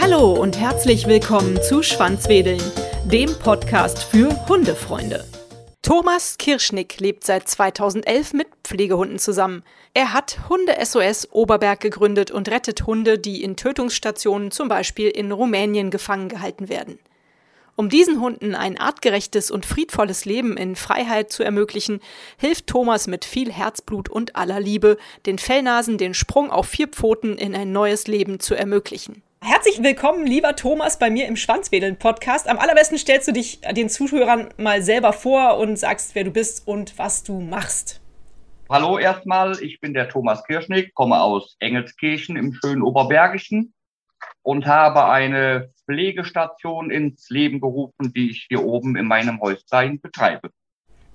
Hallo und herzlich willkommen zu Schwanzwedeln, dem Podcast für Hundefreunde. Thomas Kirschnick lebt seit 2011 mit Pflegehunden zusammen. Er hat Hunde SOS Oberberg gegründet und rettet Hunde, die in Tötungsstationen zum Beispiel in Rumänien gefangen gehalten werden. Um diesen Hunden ein artgerechtes und friedvolles Leben in Freiheit zu ermöglichen, hilft Thomas mit viel Herzblut und aller Liebe, den Fellnasen den Sprung auf vier Pfoten in ein neues Leben zu ermöglichen. Herzlich willkommen, lieber Thomas, bei mir im Schwanzwedeln-Podcast. Am allerbesten stellst du dich den Zuhörern mal selber vor und sagst, wer du bist und was du machst. Hallo erstmal, ich bin der Thomas Kirschnick, komme aus Engelskirchen im schönen Oberbergischen und habe eine Pflegestation ins Leben gerufen, die ich hier oben in meinem Häuslein betreibe.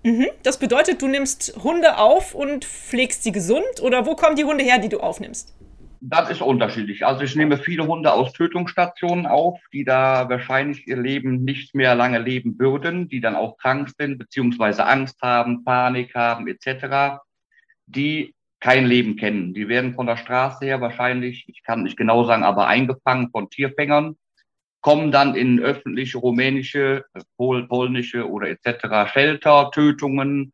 Mhm. Das bedeutet, du nimmst Hunde auf und pflegst sie gesund oder wo kommen die Hunde her, die du aufnimmst? Das ist unterschiedlich. Also ich nehme viele Hunde aus Tötungsstationen auf, die da wahrscheinlich ihr Leben nicht mehr lange leben würden, die dann auch krank sind, beziehungsweise Angst haben, Panik haben, etc., die kein Leben kennen. Die werden von der Straße her wahrscheinlich, ich kann nicht genau sagen, aber eingefangen von Tierfängern, kommen dann in öffentliche rumänische, pol polnische oder etc. Shelter, Tötungen.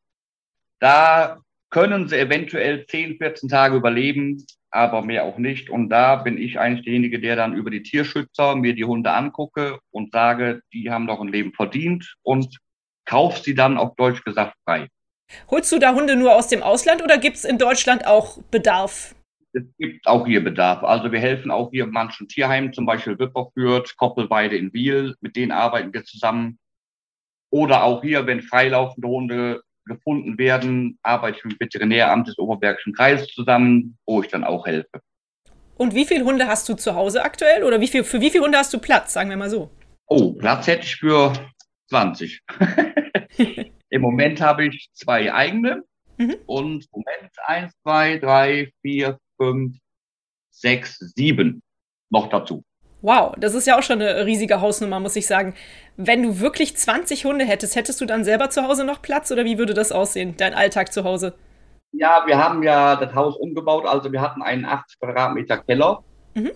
Da können sie eventuell 10, 14 Tage überleben, aber mehr auch nicht. Und da bin ich eigentlich derjenige, der dann über die Tierschützer mir die Hunde angucke und sage, die haben doch ein Leben verdient und kauf sie dann auf Deutsch gesagt frei. Holst du da Hunde nur aus dem Ausland oder gibt es in Deutschland auch Bedarf? Es gibt auch hier Bedarf. Also wir helfen auch hier manchen Tierheimen, zum Beispiel Wipperfürth, Koppelweide in Wiel, mit denen arbeiten wir zusammen. Oder auch hier, wenn freilaufende Hunde gefunden werden, arbeite ich mit dem Veterinäramt des Oberbergischen Kreises zusammen, wo ich dann auch helfe. Und wie viele Hunde hast du zu Hause aktuell? Oder wie viel, für wie viele Hunde hast du Platz, sagen wir mal so? Oh, Platz hätte ich für 20. Im Moment habe ich zwei eigene. Mhm. Und Moment, eins, zwei, drei, vier, fünf, sechs, sieben noch dazu. Wow, das ist ja auch schon eine riesige Hausnummer, muss ich sagen. Wenn du wirklich 20 Hunde hättest, hättest du dann selber zu Hause noch Platz oder wie würde das aussehen, dein Alltag zu Hause? Ja, wir haben ja das Haus umgebaut, also wir hatten einen 80 Quadratmeter Keller. Mhm.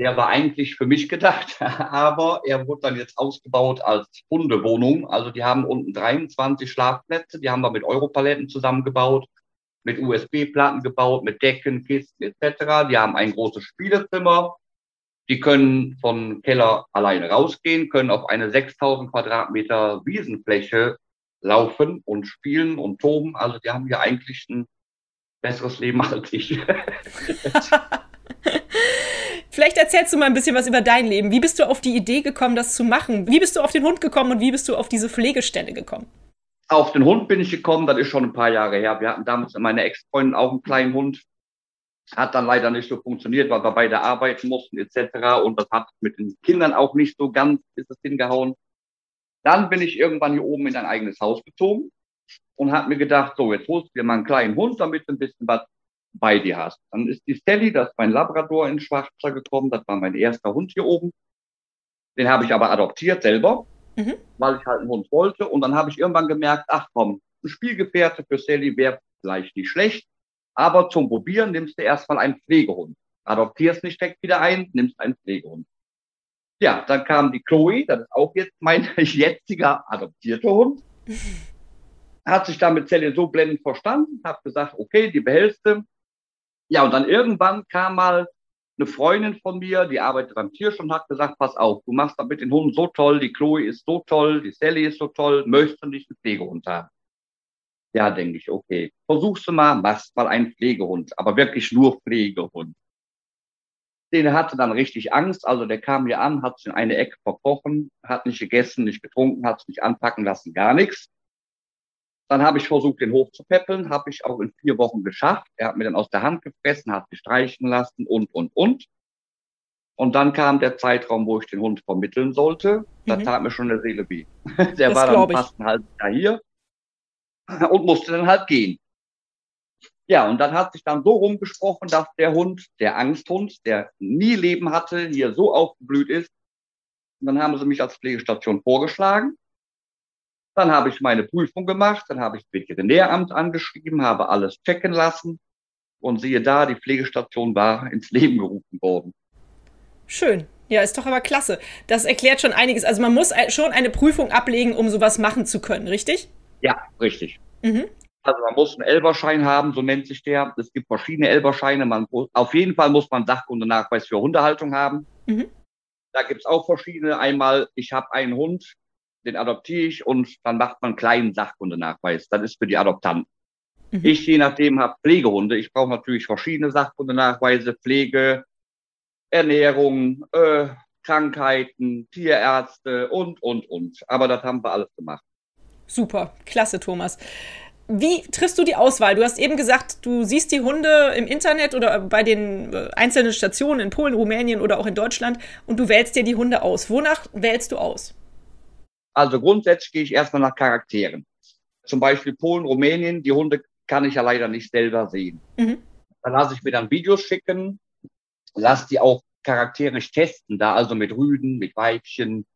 Der war eigentlich für mich gedacht, aber er wurde dann jetzt ausgebaut als Hundewohnung. Also die haben unten 23 Schlafplätze, die haben wir mit Europaletten zusammengebaut, mit USB-Platten gebaut, mit Decken, Kisten etc. Die haben ein großes Spielezimmer. Die können von Keller alleine rausgehen, können auf eine 6000 Quadratmeter Wiesenfläche laufen und spielen und toben. Also die haben hier eigentlich ein besseres Leben als ich. Vielleicht erzählst du mal ein bisschen was über dein Leben. Wie bist du auf die Idee gekommen, das zu machen? Wie bist du auf den Hund gekommen und wie bist du auf diese Pflegestelle gekommen? Auf den Hund bin ich gekommen, das ist schon ein paar Jahre her. Wir hatten damals mit meiner Ex-Freundin auch einen kleinen Hund. Hat dann leider nicht so funktioniert, weil wir beide arbeiten mussten etc. Und das hat mit den Kindern auch nicht so ganz ist es hingehauen. Dann bin ich irgendwann hier oben in ein eigenes Haus gezogen und habe mir gedacht, so, jetzt holst du dir mal einen kleinen Hund, damit du ein bisschen was bei dir hast. Dann ist die Sally, das ist mein Labrador in Schwarzer gekommen, das war mein erster Hund hier oben. Den habe ich aber adoptiert selber, mhm. weil ich halt einen Hund wollte. Und dann habe ich irgendwann gemerkt, ach komm, ein Spielgefährte für Sally wäre vielleicht nicht schlecht, aber zum Probieren nimmst du erstmal einen Pflegehund. Adoptierst nicht direkt wieder ein, nimmst einen Pflegehund. Ja, dann kam die Chloe, das ist auch jetzt mein jetziger adoptierter Hund. Hat sich damit Sally so blendend verstanden, hat gesagt, okay, die behältst du, ja, und dann irgendwann kam mal eine Freundin von mir, die arbeitet beim Tierschutz und hat gesagt, pass auf, du machst da mit den Hunden so toll, die Chloe ist so toll, die Sally ist so toll, möchtest du nicht einen Pflegehund haben? Ja, denke ich, okay. Versuchst du mal, machst mal einen Pflegehund, aber wirklich nur Pflegehund. Den hatte dann richtig Angst, also der kam hier an, hat sich in eine Ecke verkrochen, hat nicht gegessen, nicht getrunken, hat sich nicht anpacken lassen, gar nichts. Dann habe ich versucht, den Hof zu peppeln, habe ich auch in vier Wochen geschafft. Er hat mir dann aus der Hand gefressen, hat gestreichen lassen und, und, und. Und dann kam der Zeitraum, wo ich den Hund vermitteln sollte. Da mhm. tat mir schon der Seele weh. Der das war dann fast ein halbes Jahr hier und musste dann halt gehen. Ja, und dann hat sich dann so rumgesprochen, dass der Hund, der Angsthund, der nie Leben hatte, hier so aufgeblüht ist. Und dann haben sie mich als Pflegestation vorgeschlagen. Dann habe ich meine Prüfung gemacht, dann habe ich das Veterinäramt angeschrieben, habe alles checken lassen. Und siehe da, die Pflegestation war ins Leben gerufen worden. Schön. Ja, ist doch aber klasse. Das erklärt schon einiges. Also man muss schon eine Prüfung ablegen, um sowas machen zu können, richtig? Ja, richtig. Mhm. Also man muss einen Elberschein haben, so nennt sich der. Es gibt verschiedene Elberscheine. Man, auf jeden Fall muss man Sachkundenachweis für Hundehaltung haben. Mhm. Da gibt es auch verschiedene. Einmal, ich habe einen Hund, den adoptiere ich und dann macht man einen kleinen Sachkundenachweis. Das ist für die Adoptanten. Mhm. Ich, je nachdem, habe Pflegehunde. Ich brauche natürlich verschiedene Sachkundenachweise, Pflege, Ernährung, äh, Krankheiten, Tierärzte und, und, und. Aber das haben wir alles gemacht. Super, klasse, Thomas. Wie triffst du die Auswahl? Du hast eben gesagt, du siehst die Hunde im Internet oder bei den äh, einzelnen Stationen in Polen, Rumänien oder auch in Deutschland und du wählst dir die Hunde aus. Wonach wählst du aus? Also grundsätzlich gehe ich erstmal nach Charakteren. Zum Beispiel Polen, Rumänien, die Hunde kann ich ja leider nicht selber sehen. Mhm. Dann lasse ich mir dann Videos schicken, lasse die auch charakterisch testen, da also mit Rüden, mit Weibchen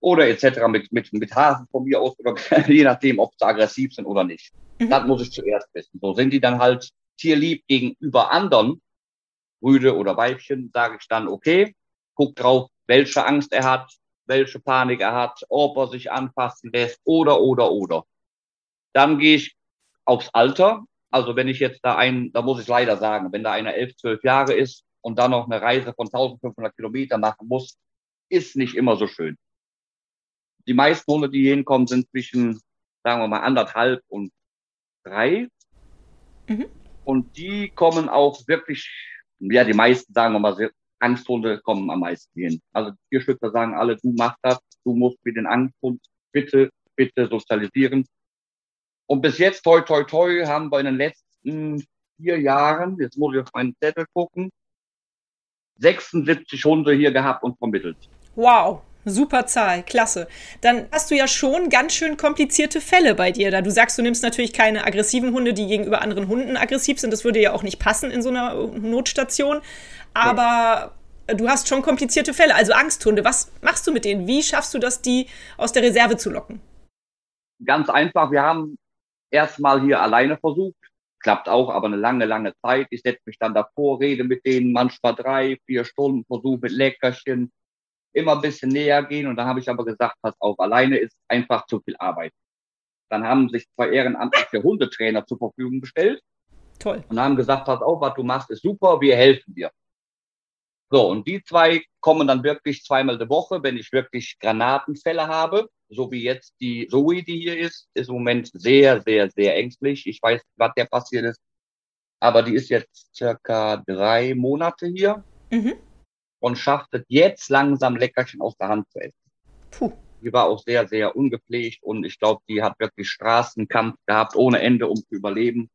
oder etc. mit, mit, mit Hasen von mir aus oder je nachdem, ob sie aggressiv sind oder nicht. Mhm. Das muss ich zuerst wissen. So sind die dann halt tierlieb gegenüber anderen Rüde oder Weibchen, sage ich dann, okay, guck drauf, welche Angst er hat, welche Panik er hat, ob er sich anfassen lässt oder, oder, oder. Dann gehe ich aufs Alter. Also wenn ich jetzt da einen, da muss ich leider sagen, wenn da einer elf, zwölf Jahre ist und dann noch eine Reise von 1500 Kilometer machen muss, ist nicht immer so schön. Die meisten Hunde, die hier hinkommen, sind zwischen, sagen wir mal, anderthalb und drei. Mhm. Und die kommen auch wirklich, ja, die meisten, sagen wir mal, Angsthunde kommen am meisten hin. Also Tierschützer sagen alle, du machst das, du musst mit den Angsthund bitte, bitte sozialisieren. Und bis jetzt, toi, toi, toi, haben wir in den letzten vier Jahren, jetzt muss ich auf meinen Zettel gucken, 76 Hunde hier gehabt und vermittelt. Wow, super Zahl, klasse. Dann hast du ja schon ganz schön komplizierte Fälle bei dir da. Du sagst, du nimmst natürlich keine aggressiven Hunde, die gegenüber anderen Hunden aggressiv sind. Das würde ja auch nicht passen in so einer Notstation. Aber ja. du hast schon komplizierte Fälle, also Angsthunde. Was machst du mit denen? Wie schaffst du das, die aus der Reserve zu locken? Ganz einfach. Wir haben erstmal hier alleine versucht. Klappt auch, aber eine lange, lange Zeit. Ich setze mich dann davor, rede mit denen manchmal drei, vier Stunden, versuche mit Leckerchen immer ein bisschen näher gehen. Und dann habe ich aber gesagt, pass auf, alleine ist einfach zu viel Arbeit. Dann haben sich zwei ehrenamtliche Hundetrainer zur Verfügung gestellt. Toll. Und haben gesagt, pass auf, was du machst, ist super, wir helfen dir. So, und die zwei kommen dann wirklich zweimal die Woche, wenn ich wirklich Granatenfälle habe so wie jetzt die Zoe, die hier ist, ist im Moment sehr, sehr, sehr ängstlich. Ich weiß, was der passiert ist. Aber die ist jetzt circa drei Monate hier mhm. und schafft es jetzt langsam Leckerchen aus der Hand zu essen. Puh. Die war auch sehr, sehr ungepflegt und ich glaube, die hat wirklich Straßenkampf gehabt ohne Ende, um zu überleben,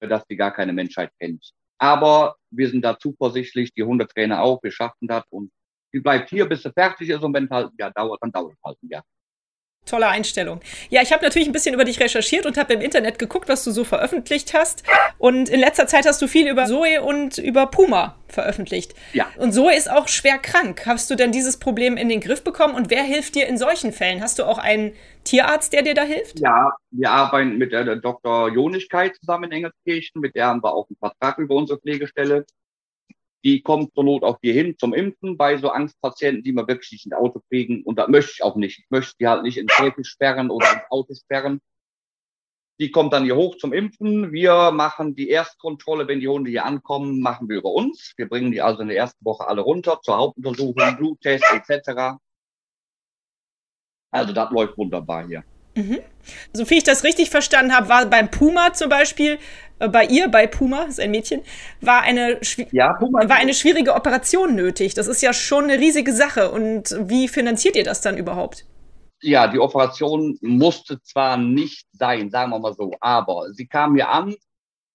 für das die gar keine Menschheit kennt. Aber wir sind da zuversichtlich, die Hundetrainer auch, wir schaffen das und die bleibt hier, bis sie fertig ist und wenn es halt ja dauert, dann dauert es halt ein Jahr. Tolle Einstellung. Ja, ich habe natürlich ein bisschen über dich recherchiert und habe im Internet geguckt, was du so veröffentlicht hast. Und in letzter Zeit hast du viel über Zoe und über Puma veröffentlicht. Ja. Und Zoe ist auch schwer krank. Hast du denn dieses Problem in den Griff bekommen? Und wer hilft dir in solchen Fällen? Hast du auch einen Tierarzt, der dir da hilft? Ja, wir arbeiten mit der, Dr. Jonigkeit zusammen in Engelskirchen. Mit der haben wir auch einen Vertrag über unsere Pflegestelle. Die kommt zur Not auch hier hin zum Impfen bei so Angstpatienten, die man wirklich nicht ins Auto kriegen. Und das möchte ich auch nicht. Ich möchte die halt nicht ins Käfig sperren oder ins Auto sperren. Die kommt dann hier hoch zum Impfen. Wir machen die Erstkontrolle, wenn die Hunde hier ankommen, machen wir über uns. Wir bringen die also in der ersten Woche alle runter zur Hauptuntersuchung, Bluttest etc. Also das läuft wunderbar hier. Mhm. So wie ich das richtig verstanden habe, war beim Puma zum Beispiel, äh, bei ihr, bei Puma, ist ein Mädchen, war eine, ja, Puma war eine schwierige Operation nötig. Das ist ja schon eine riesige Sache. Und wie finanziert ihr das dann überhaupt? Ja, die Operation musste zwar nicht sein, sagen wir mal so, aber sie kam mir an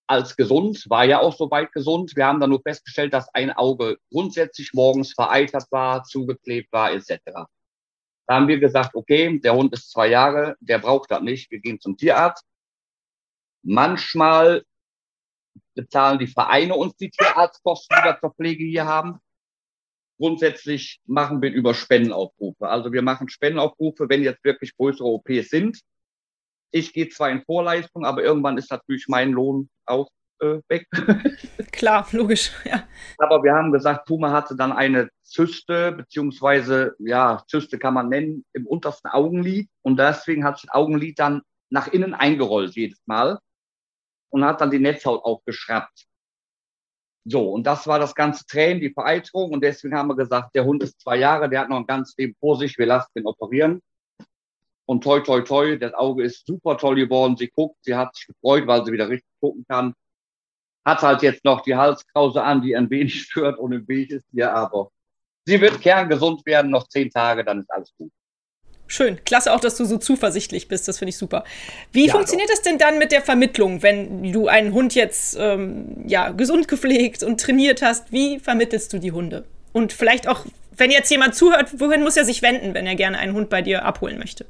als gesund, war ja auch soweit gesund. Wir haben dann nur festgestellt, dass ein Auge grundsätzlich morgens vereitert war, zugeklebt war, etc. Da haben wir gesagt, okay, der Hund ist zwei Jahre, der braucht das nicht, wir gehen zum Tierarzt. Manchmal bezahlen die Vereine uns die Tierarztkosten, die wir zur Pflege hier haben. Grundsätzlich machen wir über Spendenaufrufe. Also wir machen Spendenaufrufe, wenn jetzt wirklich größere OPs sind. Ich gehe zwar in Vorleistung, aber irgendwann ist natürlich mein Lohn auch äh, weg. Klar, logisch, ja. Aber wir haben gesagt, Puma hatte dann eine Zyste, beziehungsweise, ja, Zyste kann man nennen, im untersten Augenlid. Und deswegen hat sich das Augenlid dann nach innen eingerollt jedes Mal und hat dann die Netzhaut aufgeschraubt. So, und das war das ganze Tränen, die Vereiterung. Und deswegen haben wir gesagt, der Hund ist zwei Jahre, der hat noch ein ganzes Leben vor sich, wir lassen den operieren. Und toi, toi, toi, das Auge ist super toll geworden. Sie guckt, sie hat sich gefreut, weil sie wieder richtig gucken kann. Hat halt jetzt noch die Halskrause an, die ein wenig stört und im Weg ist hier, aber sie wird kerngesund werden, noch zehn Tage, dann ist alles gut. Schön, klasse auch, dass du so zuversichtlich bist, das finde ich super. Wie ja, funktioniert doch. das denn dann mit der Vermittlung, wenn du einen Hund jetzt ähm, ja, gesund gepflegt und trainiert hast? Wie vermittelst du die Hunde? Und vielleicht auch, wenn jetzt jemand zuhört, wohin muss er sich wenden, wenn er gerne einen Hund bei dir abholen möchte?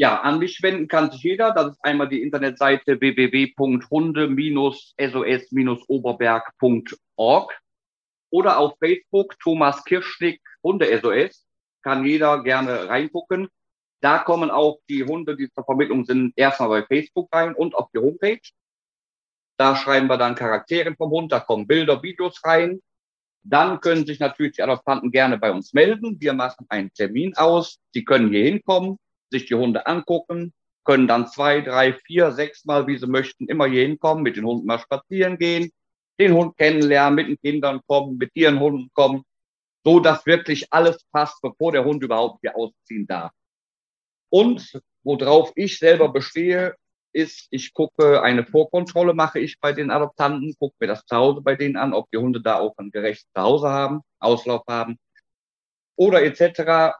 Ja, an mich wenden kann sich jeder. Das ist einmal die Internetseite www.hunde-sos-oberberg.org oder auf Facebook Thomas Kirschnick Hunde SOS. Kann jeder gerne reingucken. Da kommen auch die Hunde, die zur Vermittlung sind, erstmal bei Facebook rein und auf die Homepage. Da schreiben wir dann Charaktere vom Hund, da kommen Bilder, Videos rein. Dann können sich natürlich die Adoptanten gerne bei uns melden. Wir machen einen Termin aus. Sie können hier hinkommen sich die Hunde angucken, können dann zwei, drei, vier, sechs Mal, wie sie möchten, immer hier hinkommen, mit den Hunden mal spazieren gehen, den Hund kennenlernen, mit den Kindern kommen, mit ihren Hunden kommen, so dass wirklich alles passt, bevor der Hund überhaupt hier ausziehen darf. Und worauf ich selber bestehe, ist, ich gucke, eine Vorkontrolle mache ich bei den Adoptanten, gucke mir das zu Hause bei denen an, ob die Hunde da auch ein gerechtes Zuhause haben, Auslauf haben oder etc.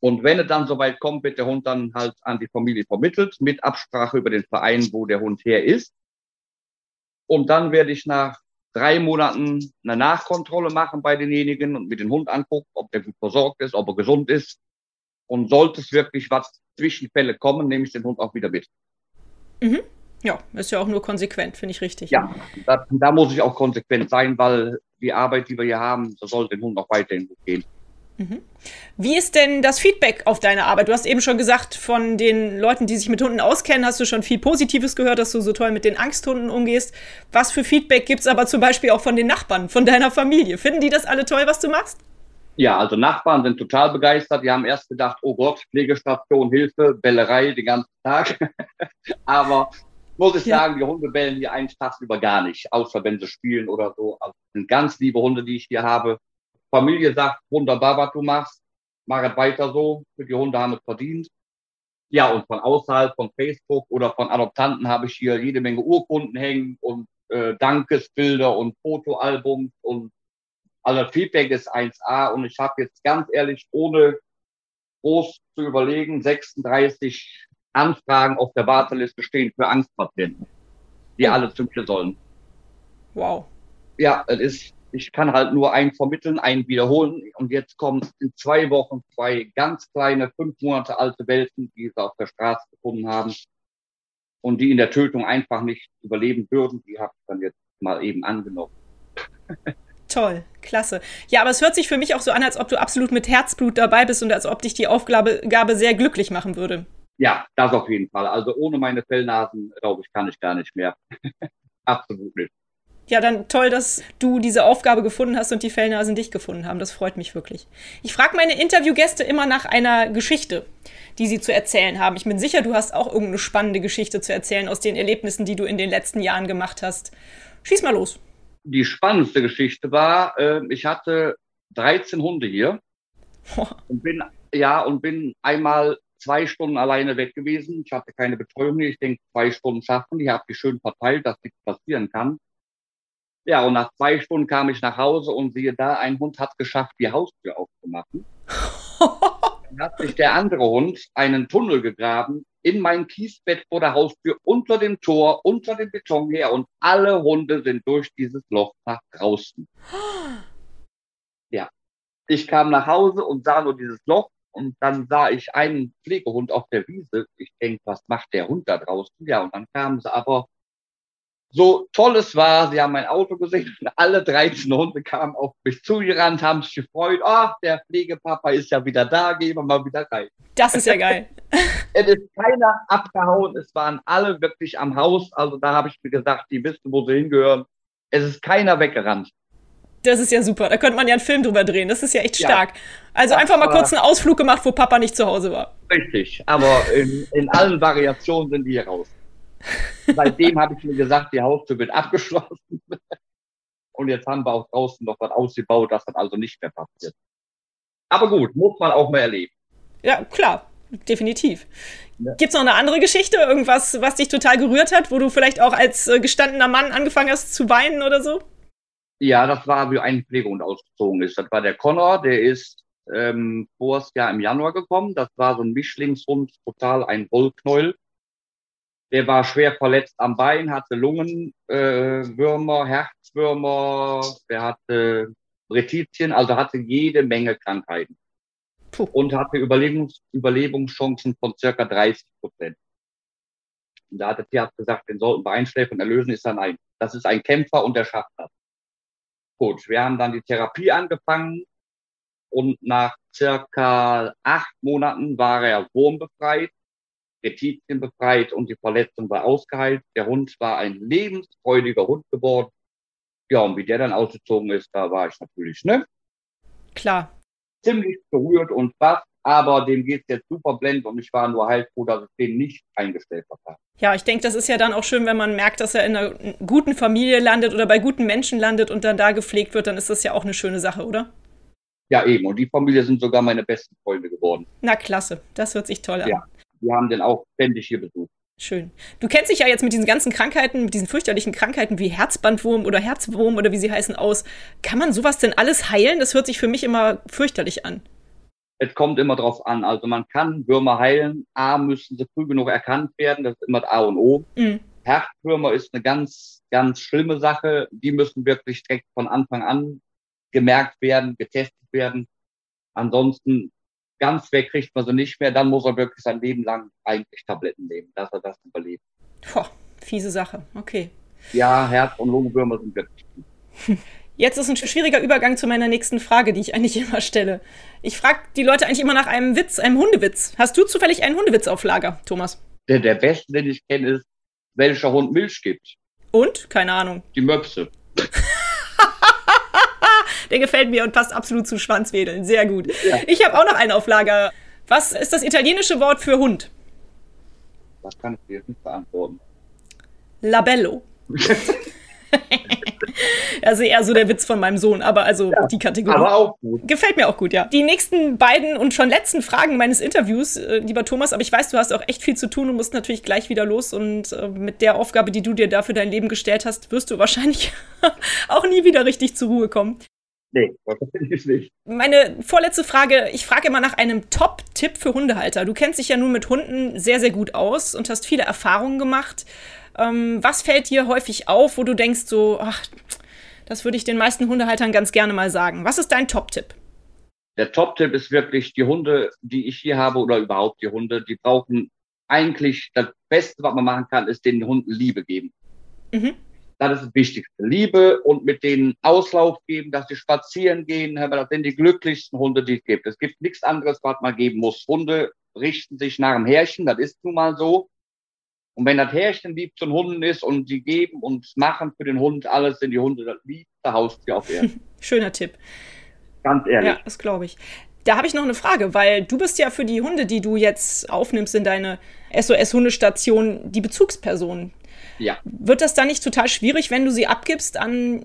Und wenn es dann soweit kommt, wird der Hund dann halt an die Familie vermittelt, mit Absprache über den Verein, wo der Hund her ist. Und dann werde ich nach drei Monaten eine Nachkontrolle machen bei denjenigen und mit dem Hund angucken, ob der gut versorgt ist, ob er gesund ist. Und sollte es wirklich was Zwischenfälle kommen, nehme ich den Hund auch wieder mit. Mhm. Ja, ist ja auch nur konsequent, finde ich richtig. Ja, da, da, muss ich auch konsequent sein, weil die Arbeit, die wir hier haben, da soll den Hund auch weiterhin gut gehen. Mhm. Wie ist denn das Feedback auf deine Arbeit? Du hast eben schon gesagt, von den Leuten, die sich mit Hunden auskennen, hast du schon viel Positives gehört, dass du so toll mit den Angsthunden umgehst. Was für Feedback gibt es aber zum Beispiel auch von den Nachbarn, von deiner Familie? Finden die das alle toll, was du machst? Ja, also Nachbarn sind total begeistert. Die haben erst gedacht, oh Gott, Pflegestation, Hilfe, Bellerei den ganzen Tag. aber muss ich ja. sagen, die Hunde bellen hier eigentlich tagsüber gar nicht, außer wenn sie spielen oder so. Also sind ganz liebe Hunde, die ich hier habe. Familie sagt, wunderbar, was du machst, mach es weiter so, die Hunde haben es verdient. Ja, und von außerhalb von Facebook oder von Adoptanten habe ich hier jede Menge Urkunden hängen und äh, Dankesbilder und Fotoalbums und also Feedback ist 1A und ich habe jetzt ganz ehrlich, ohne groß zu überlegen, 36 Anfragen auf der Warteliste stehen für Angstpatienten, die oh. alle zu mir sollen. Wow. Ja, es ist ich kann halt nur einen vermitteln, einen wiederholen. Und jetzt kommen in zwei Wochen zwei ganz kleine, fünf Monate alte Welten, die sie auf der Straße gefunden haben und die in der Tötung einfach nicht überleben würden. Die habe ich dann jetzt mal eben angenommen. Toll, klasse. Ja, aber es hört sich für mich auch so an, als ob du absolut mit Herzblut dabei bist und als ob dich die Aufgabe sehr glücklich machen würde. Ja, das auf jeden Fall. Also ohne meine Fellnasen, glaube ich, kann ich gar nicht mehr. absolut nicht. Ja, dann toll, dass du diese Aufgabe gefunden hast und die Fellnasen dich gefunden haben. Das freut mich wirklich. Ich frage meine Interviewgäste immer nach einer Geschichte, die sie zu erzählen haben. Ich bin sicher, du hast auch irgendeine spannende Geschichte zu erzählen aus den Erlebnissen, die du in den letzten Jahren gemacht hast. Schieß mal los. Die spannendste Geschichte war, äh, ich hatte 13 Hunde hier und bin, ja, und bin einmal zwei Stunden alleine weg gewesen. Ich hatte keine Betreuung. Ich denke, zwei Stunden schaffen. Die habe ich schön verteilt, dass nichts passieren kann. Ja, und nach zwei Stunden kam ich nach Hause und siehe da, ein Hund hat geschafft, die Haustür aufzumachen. Dann hat sich der andere Hund einen Tunnel gegraben in mein Kiesbett vor der Haustür, unter dem Tor, unter dem Beton her und alle Hunde sind durch dieses Loch nach draußen. Ja. Ich kam nach Hause und sah nur dieses Loch und dann sah ich einen Pflegehund auf der Wiese. Ich denke, was macht der Hund da draußen? Ja, und dann kamen sie aber so toll es war, sie haben mein Auto gesehen und alle 13 Hunde kamen auf mich zugerannt, haben sich gefreut, ach, der Pflegepapa ist ja wieder da, gehen wir mal wieder rein. Das ist ja geil. Es ist keiner abgehauen, es waren alle wirklich am Haus. Also da habe ich mir gesagt, die wissen, wo sie hingehören. Es ist keiner weggerannt. Das ist ja super. Da könnte man ja einen Film drüber drehen. Das ist ja echt stark. Ja, also einfach mal kurz einen Ausflug gemacht, wo Papa nicht zu Hause war. Richtig. Aber in, in allen Variationen sind die hier raus. Seitdem habe ich mir gesagt, die Haustür wird abgeschlossen. Und jetzt haben wir auch draußen noch was ausgebaut, das dann also nicht mehr passiert. Aber gut, muss man auch mal erleben. Ja, klar, definitiv. Ja. Gibt es noch eine andere Geschichte? Irgendwas, was dich total gerührt hat, wo du vielleicht auch als äh, gestandener Mann angefangen hast zu weinen oder so? Ja, das war, wie ein Pflegehund ausgezogen ist. Das war der Connor, der ist ähm, voriges Jahr im Januar gekommen. Das war so ein Mischlingshund, total ein Rollknäuel. Der war schwer verletzt am Bein, hatte Lungenwürmer, äh, Herzwürmer, der hatte Retizien, also hatte jede Menge Krankheiten. Puh. Und hatte Überlebens Überlebenschancen von circa 30 Prozent. Und da hat der Tierarzt gesagt, den sollten wir einschläfen und erlösen, ist er nein. Das ist ein Kämpfer und der schafft das. Gut, wir haben dann die Therapie angefangen und nach circa acht Monaten war er wurmbefreit, Retizien befreit und die Verletzung war ausgeheilt. Der Hund war ein lebensfreudiger Hund geworden. Ja, und wie der dann ausgezogen ist, da war ich natürlich, ne? Klar. Ziemlich berührt und was, aber dem geht's jetzt super blend und ich war nur heilfroh, dass es den nicht eingestellt hat. Ja, ich denke, das ist ja dann auch schön, wenn man merkt, dass er in einer guten Familie landet oder bei guten Menschen landet und dann da gepflegt wird, dann ist das ja auch eine schöne Sache, oder? Ja, eben. Und die Familie sind sogar meine besten Freunde geworden. Na, klasse. Das hört sich toll an. Ja, wir haben den auch ständig hier besucht. Schön. Du kennst dich ja jetzt mit diesen ganzen Krankheiten, mit diesen fürchterlichen Krankheiten wie Herzbandwurm oder Herzwurm oder wie sie heißen aus. Kann man sowas denn alles heilen? Das hört sich für mich immer fürchterlich an. Es kommt immer drauf an. Also man kann Würmer heilen. A, müssen sie früh genug erkannt werden. Das ist immer das A und O. Mhm. Herzwürmer ist eine ganz, ganz schlimme Sache. Die müssen wirklich direkt von Anfang an gemerkt werden, getestet werden. Ansonsten ganz weg kriegt man sie nicht mehr, dann muss er wirklich sein Leben lang eigentlich Tabletten nehmen, dass er das überlebt. Boah, fiese Sache, okay. Ja, Herz- und Lungenwürmer sind wirklich. Jetzt ist ein schwieriger Übergang zu meiner nächsten Frage, die ich eigentlich immer stelle. Ich frage die Leute eigentlich immer nach einem Witz, einem Hundewitz. Hast du zufällig einen Hundewitz auf Lager, Thomas? Der, der beste, den ich kenne, ist, welcher Hund Milch gibt. Und? Keine Ahnung. Die Möpse. Der gefällt mir und passt absolut zu Schwanzwedeln. Sehr gut. Ja. Ich habe auch noch einen auf Lager. Was ist das italienische Wort für Hund? Das kann ich dir nicht beantworten. Labello. also eher so der Witz von meinem Sohn, aber also ja, die Kategorie. Aber auch gut. Gefällt mir auch gut, ja. Die nächsten beiden und schon letzten Fragen meines Interviews, äh, lieber Thomas, aber ich weiß, du hast auch echt viel zu tun und musst natürlich gleich wieder los und äh, mit der Aufgabe, die du dir dafür dein Leben gestellt hast, wirst du wahrscheinlich auch nie wieder richtig zur Ruhe kommen. Nee, wahrscheinlich nicht. Meine vorletzte Frage, ich frage immer nach einem Top-Tipp für Hundehalter. Du kennst dich ja nun mit Hunden sehr, sehr gut aus und hast viele Erfahrungen gemacht. Ähm, was fällt dir häufig auf, wo du denkst so, ach, das würde ich den meisten Hundehaltern ganz gerne mal sagen. Was ist dein Top-Tipp? Der Top-Tipp ist wirklich, die Hunde, die ich hier habe oder überhaupt die Hunde, die brauchen eigentlich das Beste, was man machen kann, ist den Hunden Liebe geben. Mhm. Das ist das Wichtigste. Liebe und mit denen Auslauf geben, dass sie spazieren gehen. Das sind die glücklichsten Hunde, die es gibt. Es gibt nichts anderes, was man geben muss. Hunde richten sich nach dem Härchen, das ist nun mal so. Und wenn das Härchen lieb zu den Hunden ist und sie geben und machen für den Hund alles, sind die Hunde das liebste Haustier auf Erden. Schöner Tipp. Ganz ehrlich. Ja, das glaube ich. Da habe ich noch eine Frage, weil du bist ja für die Hunde, die du jetzt aufnimmst in deine SOS-Hundestation, die Bezugsperson. Ja. Wird das dann nicht total schwierig, wenn du sie abgibst an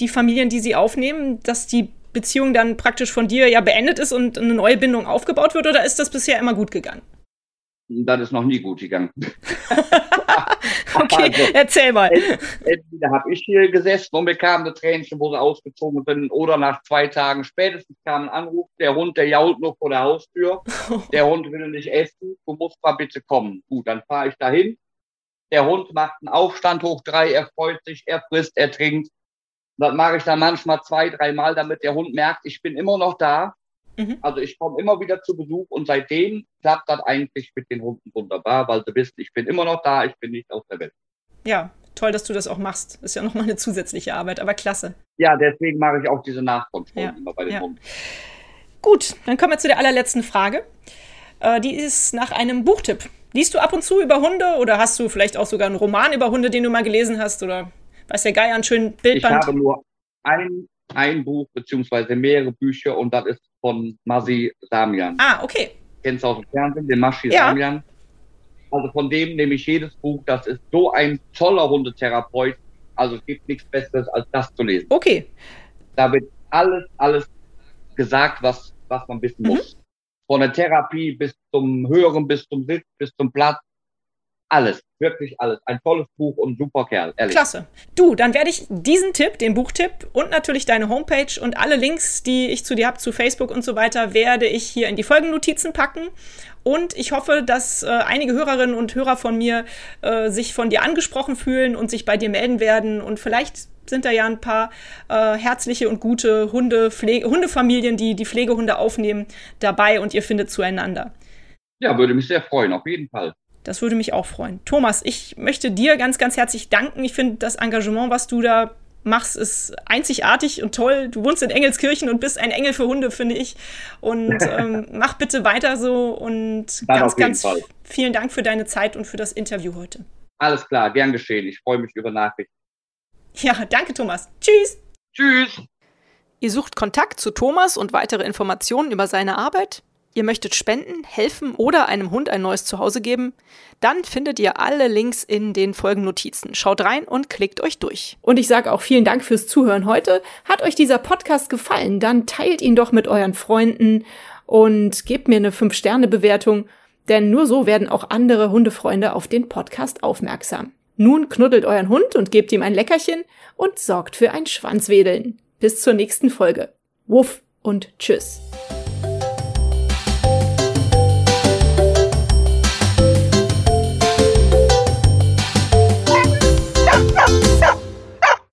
die Familien, die sie aufnehmen, dass die Beziehung dann praktisch von dir ja beendet ist und eine neue Bindung aufgebaut wird? Oder ist das bisher immer gut gegangen? Das ist noch nie gut gegangen. okay, also, erzähl mal. Entweder habe ich hier gesessen und bekam eine Tränchen, wo sie ausgezogen sind, oder nach zwei Tagen spätestens kam ein Anruf, der Hund, der jault nur vor der Haustür, der Hund will nicht essen, du musst mal bitte kommen. Gut, dann fahre ich dahin, der Hund macht einen Aufstand hoch drei, er freut sich, er frisst, er trinkt. Das mache ich dann manchmal zwei, dreimal, damit der Hund merkt, ich bin immer noch da. Mhm. Also ich komme immer wieder zu Besuch und seitdem klappt das eigentlich mit den Hunden wunderbar, weil sie wissen, ich bin immer noch da, ich bin nicht aus der Welt. Ja, toll, dass du das auch machst. Ist ja nochmal eine zusätzliche Arbeit, aber klasse. Ja, deswegen mache ich auch diese Nachkontrollen ja, immer bei den ja. Hunden. Gut, dann kommen wir zu der allerletzten Frage. Äh, die ist nach einem Buchtipp. Liest du ab und zu über Hunde oder hast du vielleicht auch sogar einen Roman über Hunde, den du mal gelesen hast? Oder weiß der Geier, einen schönen Bildband? Ich habe nur ein, ein Buch beziehungsweise mehrere Bücher und das ist von Masi Samian. Ah, okay. Kennst du aus dem Fernsehen, den Maschi ja. Samian? Also von dem nehme ich jedes Buch. Das ist so ein toller Hundetherapeut. Also es gibt nichts Besseres, als das zu lesen. Okay. Da wird alles, alles gesagt, was, was man wissen mhm. muss. Von der Therapie bis zum Hören, bis zum Sitz, bis zum Platz. Alles, wirklich alles. Ein tolles Buch und super Kerl, ehrlich. Klasse. Du, dann werde ich diesen Tipp, den Buchtipp und natürlich deine Homepage und alle Links, die ich zu dir habe, zu Facebook und so weiter, werde ich hier in die Folgennotizen packen. Und ich hoffe, dass äh, einige Hörerinnen und Hörer von mir äh, sich von dir angesprochen fühlen und sich bei dir melden werden. Und vielleicht sind da ja ein paar äh, herzliche und gute Hunde, Pflege, Hundefamilien, die die Pflegehunde aufnehmen, dabei und ihr findet zueinander. Ja, würde mich sehr freuen, auf jeden Fall. Das würde mich auch freuen. Thomas, ich möchte dir ganz, ganz herzlich danken. Ich finde das Engagement, was du da machst, ist einzigartig und toll. Du wohnst in Engelskirchen und bist ein Engel für Hunde, finde ich. Und ähm, mach bitte weiter so und Dann ganz, ganz Fall. vielen Dank für deine Zeit und für das Interview heute. Alles klar, gern geschehen. Ich freue mich über Nachrichten. Ja, danke, Thomas. Tschüss. Tschüss. Ihr sucht Kontakt zu Thomas und weitere Informationen über seine Arbeit? Ihr möchtet spenden, helfen oder einem Hund ein neues Zuhause geben? Dann findet ihr alle Links in den Folgennotizen. Schaut rein und klickt euch durch. Und ich sage auch vielen Dank fürs Zuhören heute. Hat euch dieser Podcast gefallen? Dann teilt ihn doch mit euren Freunden und gebt mir eine 5-Sterne-Bewertung, denn nur so werden auch andere Hundefreunde auf den Podcast aufmerksam. Nun knuddelt euren Hund und gebt ihm ein Leckerchen und sorgt für ein Schwanzwedeln. Bis zur nächsten Folge. Wuff und tschüss.